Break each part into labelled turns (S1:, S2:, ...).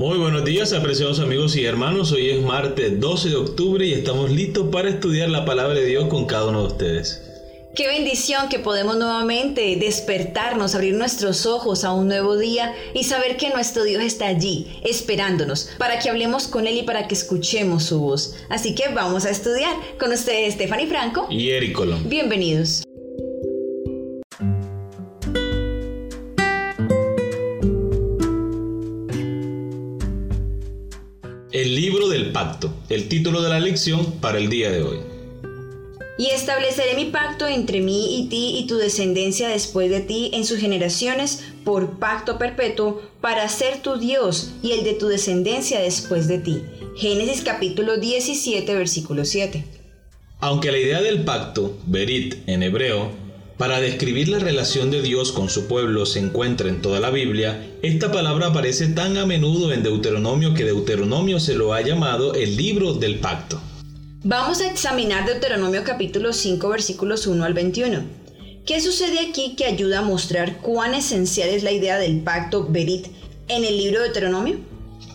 S1: Muy buenos días, apreciados amigos y hermanos. Hoy es martes 12 de octubre y estamos listos para estudiar la palabra de Dios con cada uno de ustedes.
S2: Qué bendición que podemos nuevamente despertarnos, abrir nuestros ojos a un nuevo día y saber que nuestro Dios está allí, esperándonos, para que hablemos con Él y para que escuchemos su voz. Así que vamos a estudiar con ustedes Stephanie Franco
S1: y Eric Colón.
S2: Bienvenidos.
S1: El libro del pacto, el título de la lección para el día de hoy.
S2: Y estableceré mi pacto entre mí y ti y tu descendencia después de ti en sus generaciones por pacto perpetuo para ser tu Dios y el de tu descendencia después de ti. Génesis capítulo 17 versículo 7.
S1: Aunque la idea del pacto, berit en hebreo, para describir la relación de Dios con su pueblo se encuentra en toda la Biblia, esta palabra aparece tan a menudo en Deuteronomio que Deuteronomio se lo ha llamado el libro del pacto.
S2: Vamos a examinar Deuteronomio capítulo 5 versículos 1 al 21. ¿Qué sucede aquí que ayuda a mostrar cuán esencial es la idea del pacto Berit en el libro de Deuteronomio?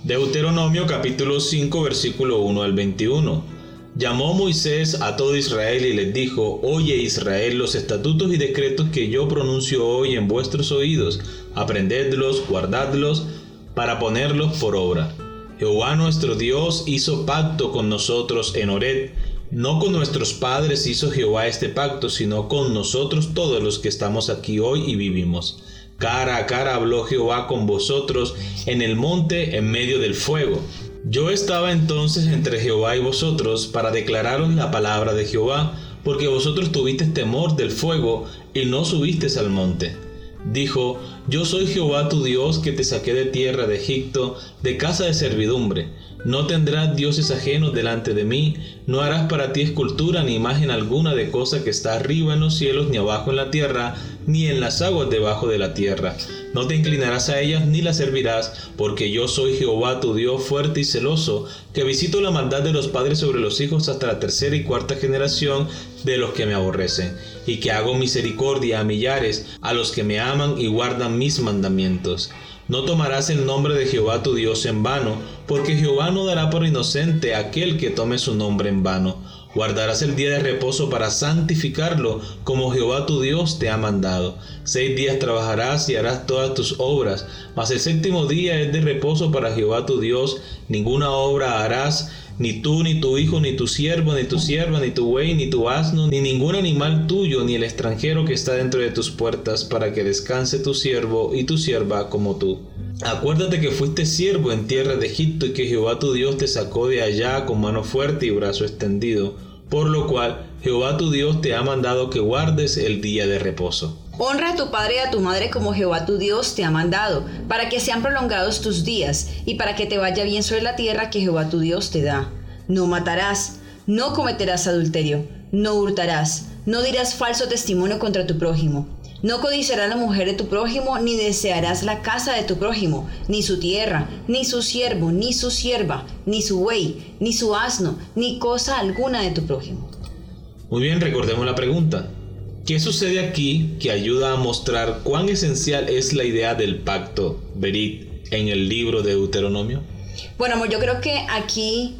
S1: Deuteronomio capítulo 5 versículo 1 al 21. Llamó Moisés a todo Israel y les dijo, Oye Israel los estatutos y decretos que yo pronuncio hoy en vuestros oídos, aprendedlos, guardadlos, para ponerlos por obra. Jehová nuestro Dios hizo pacto con nosotros en Ored. No con nuestros padres hizo Jehová este pacto, sino con nosotros todos los que estamos aquí hoy y vivimos. Cara a cara habló Jehová con vosotros en el monte en medio del fuego. Yo estaba entonces entre Jehová y vosotros para declararos la palabra de Jehová, porque vosotros tuvisteis temor del fuego y no subisteis al monte. Dijo, Yo soy Jehová tu Dios que te saqué de tierra de Egipto, de casa de servidumbre. No tendrás dioses ajenos delante de mí, no harás para ti escultura ni imagen alguna de cosa que está arriba en los cielos, ni abajo en la tierra, ni en las aguas debajo de la tierra. No te inclinarás a ellas ni las servirás, porque yo soy Jehová tu Dios fuerte y celoso, que visito la maldad de los padres sobre los hijos hasta la tercera y cuarta generación de los que me aborrecen, y que hago misericordia a millares, a los que me aman y guardan mis mandamientos. No tomarás el nombre de Jehová tu Dios en vano, porque Jehová no dará por inocente a aquel que tome su nombre en vano. Guardarás el día de reposo para santificarlo, como Jehová tu Dios te ha mandado. Seis días trabajarás y harás todas tus obras, mas el séptimo día es de reposo para Jehová tu Dios. Ninguna obra harás, ni tú, ni tu hijo, ni tu siervo, ni tu sierva, ni tu buey, ni tu asno, ni ningún animal tuyo, ni el extranjero que está dentro de tus puertas, para que descanse tu siervo y tu sierva como tú. Acuérdate que fuiste siervo en tierra de Egipto y que Jehová tu Dios te sacó de allá con mano fuerte y brazo extendido, por lo cual Jehová tu Dios te ha mandado que guardes el día de reposo.
S2: Honra a tu padre y a tu madre como Jehová tu Dios te ha mandado, para que sean prolongados tus días y para que te vaya bien sobre la tierra que Jehová tu Dios te da. No matarás, no cometerás adulterio, no hurtarás, no dirás falso testimonio contra tu prójimo. No codiciarás la mujer de tu prójimo, ni desearás la casa de tu prójimo, ni su tierra, ni su siervo, ni su sierva, ni su buey, ni su asno, ni cosa alguna de tu prójimo.
S1: Muy bien, recordemos la pregunta. ¿Qué sucede aquí que ayuda a mostrar cuán esencial es la idea del pacto, Berit, en el libro de Deuteronomio?
S2: Bueno, amor, yo creo que aquí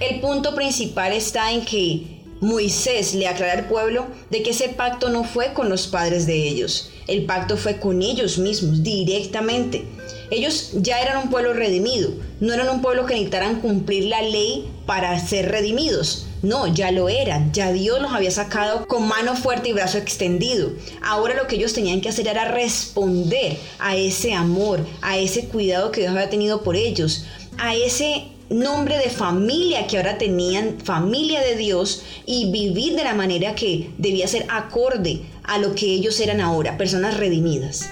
S2: el punto principal está en que Moisés le aclara al pueblo de que ese pacto no fue con los padres de ellos, el pacto fue con ellos mismos, directamente. Ellos ya eran un pueblo redimido, no eran un pueblo que necesitaran cumplir la ley para ser redimidos. No, ya lo eran, ya Dios los había sacado con mano fuerte y brazo extendido. Ahora lo que ellos tenían que hacer era responder a ese amor, a ese cuidado que Dios había tenido por ellos, a ese nombre de familia que ahora tenían, familia de Dios, y vivir de la manera que debía ser acorde a lo que ellos eran ahora, personas redimidas.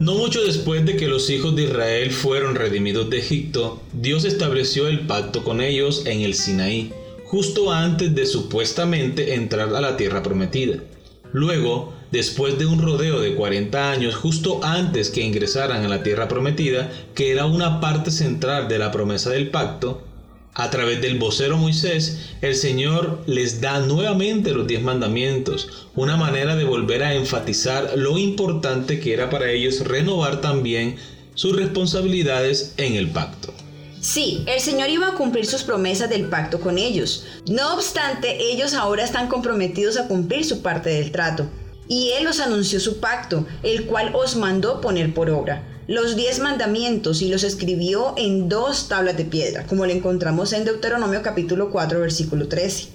S1: No mucho después de que los hijos de Israel fueron redimidos de Egipto, Dios estableció el pacto con ellos en el Sinaí justo antes de supuestamente entrar a la tierra prometida. Luego, después de un rodeo de 40 años, justo antes que ingresaran a la tierra prometida, que era una parte central de la promesa del pacto, a través del vocero Moisés, el Señor les da nuevamente los diez mandamientos, una manera de volver a enfatizar lo importante que era para ellos renovar también sus responsabilidades en el pacto.
S2: Sí, el Señor iba a cumplir sus promesas del pacto con ellos. No obstante, ellos ahora están comprometidos a cumplir su parte del trato. Y Él os anunció su pacto, el cual os mandó poner por obra. Los diez mandamientos y los escribió en dos tablas de piedra, como lo encontramos en Deuteronomio capítulo 4, versículo 13.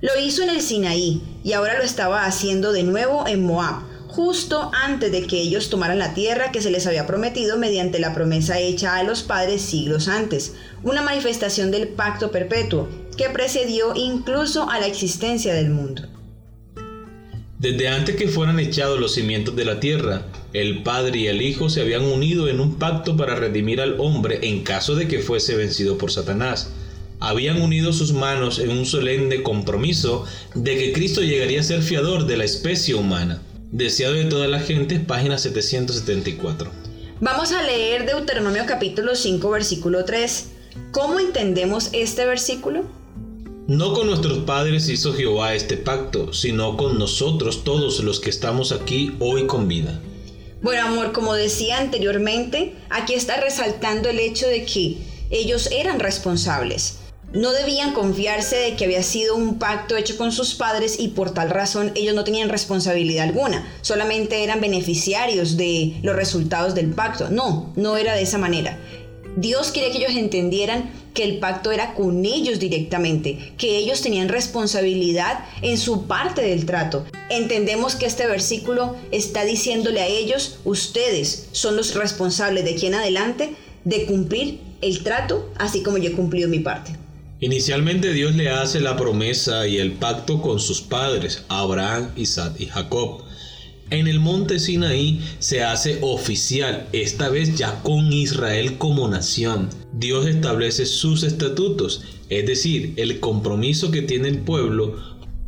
S2: Lo hizo en el Sinaí y ahora lo estaba haciendo de nuevo en Moab, justo antes de que ellos tomaran la tierra que se les había prometido mediante la promesa hecha a los padres siglos antes, una manifestación del pacto perpetuo que precedió incluso a la existencia del mundo.
S1: Desde antes que fueran echados los cimientos de la tierra, el Padre y el Hijo se habían unido en un pacto para redimir al hombre en caso de que fuese vencido por Satanás. Habían unido sus manos en un solemne compromiso de que Cristo llegaría a ser fiador de la especie humana. Deseado de toda la gente, página 774.
S2: Vamos a leer Deuteronomio capítulo 5, versículo 3. ¿Cómo entendemos este versículo?
S1: No con nuestros padres hizo Jehová este pacto, sino con nosotros todos los que estamos aquí hoy con vida.
S2: Bueno, amor, como decía anteriormente, aquí está resaltando el hecho de que ellos eran responsables. No debían confiarse de que había sido un pacto hecho con sus padres y por tal razón ellos no tenían responsabilidad alguna, solamente eran beneficiarios de los resultados del pacto. No, no era de esa manera. Dios quería que ellos entendieran que el pacto era con ellos directamente, que ellos tenían responsabilidad en su parte del trato. Entendemos que este versículo está diciéndole a ellos, ustedes son los responsables de aquí en adelante de cumplir el trato, así como yo he cumplido mi parte.
S1: Inicialmente Dios le hace la promesa y el pacto con sus padres, Abraham, Isaac y Jacob. En el monte Sinaí se hace oficial, esta vez ya con Israel como nación. Dios establece sus estatutos, es decir, el compromiso que tiene el pueblo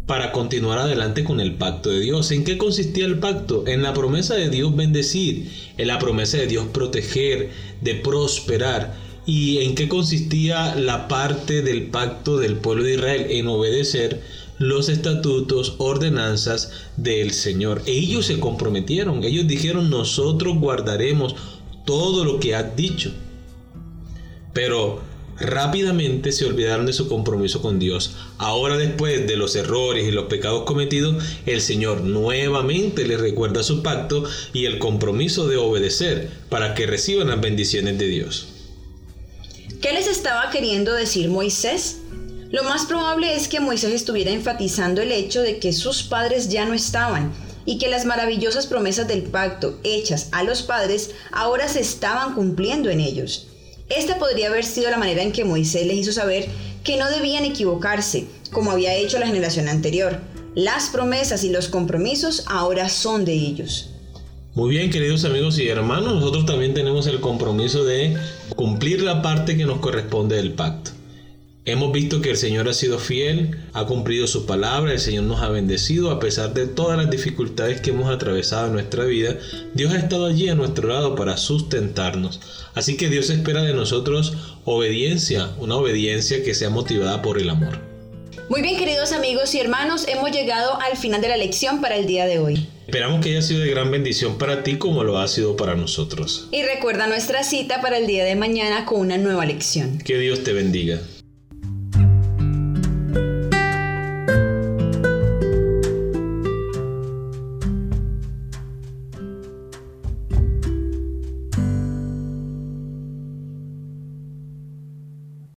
S1: para continuar adelante con el pacto de Dios. ¿En qué consistía el pacto? En la promesa de Dios bendecir, en la promesa de Dios proteger, de prosperar. ¿Y en qué consistía la parte del pacto del pueblo de Israel? En obedecer los estatutos, ordenanzas del Señor. Ellos se comprometieron, ellos dijeron, nosotros guardaremos todo lo que has dicho. Pero rápidamente se olvidaron de su compromiso con Dios. Ahora después de los errores y los pecados cometidos, el Señor nuevamente les recuerda su pacto y el compromiso de obedecer para que reciban las bendiciones de Dios.
S2: ¿Qué les estaba queriendo decir Moisés? Lo más probable es que Moisés estuviera enfatizando el hecho de que sus padres ya no estaban y que las maravillosas promesas del pacto hechas a los padres ahora se estaban cumpliendo en ellos. Esta podría haber sido la manera en que Moisés les hizo saber que no debían equivocarse, como había hecho la generación anterior. Las promesas y los compromisos ahora son de ellos.
S1: Muy bien, queridos amigos y hermanos, nosotros también tenemos el compromiso de cumplir la parte que nos corresponde del pacto. Hemos visto que el Señor ha sido fiel, ha cumplido su palabra, el Señor nos ha bendecido a pesar de todas las dificultades que hemos atravesado en nuestra vida. Dios ha estado allí a nuestro lado para sustentarnos. Así que Dios espera de nosotros obediencia, una obediencia que sea motivada por el amor.
S2: Muy bien queridos amigos y hermanos, hemos llegado al final de la lección para el día de hoy.
S1: Esperamos que haya sido de gran bendición para ti como lo ha sido para nosotros.
S2: Y recuerda nuestra cita para el día de mañana con una nueva lección.
S1: Que Dios te bendiga.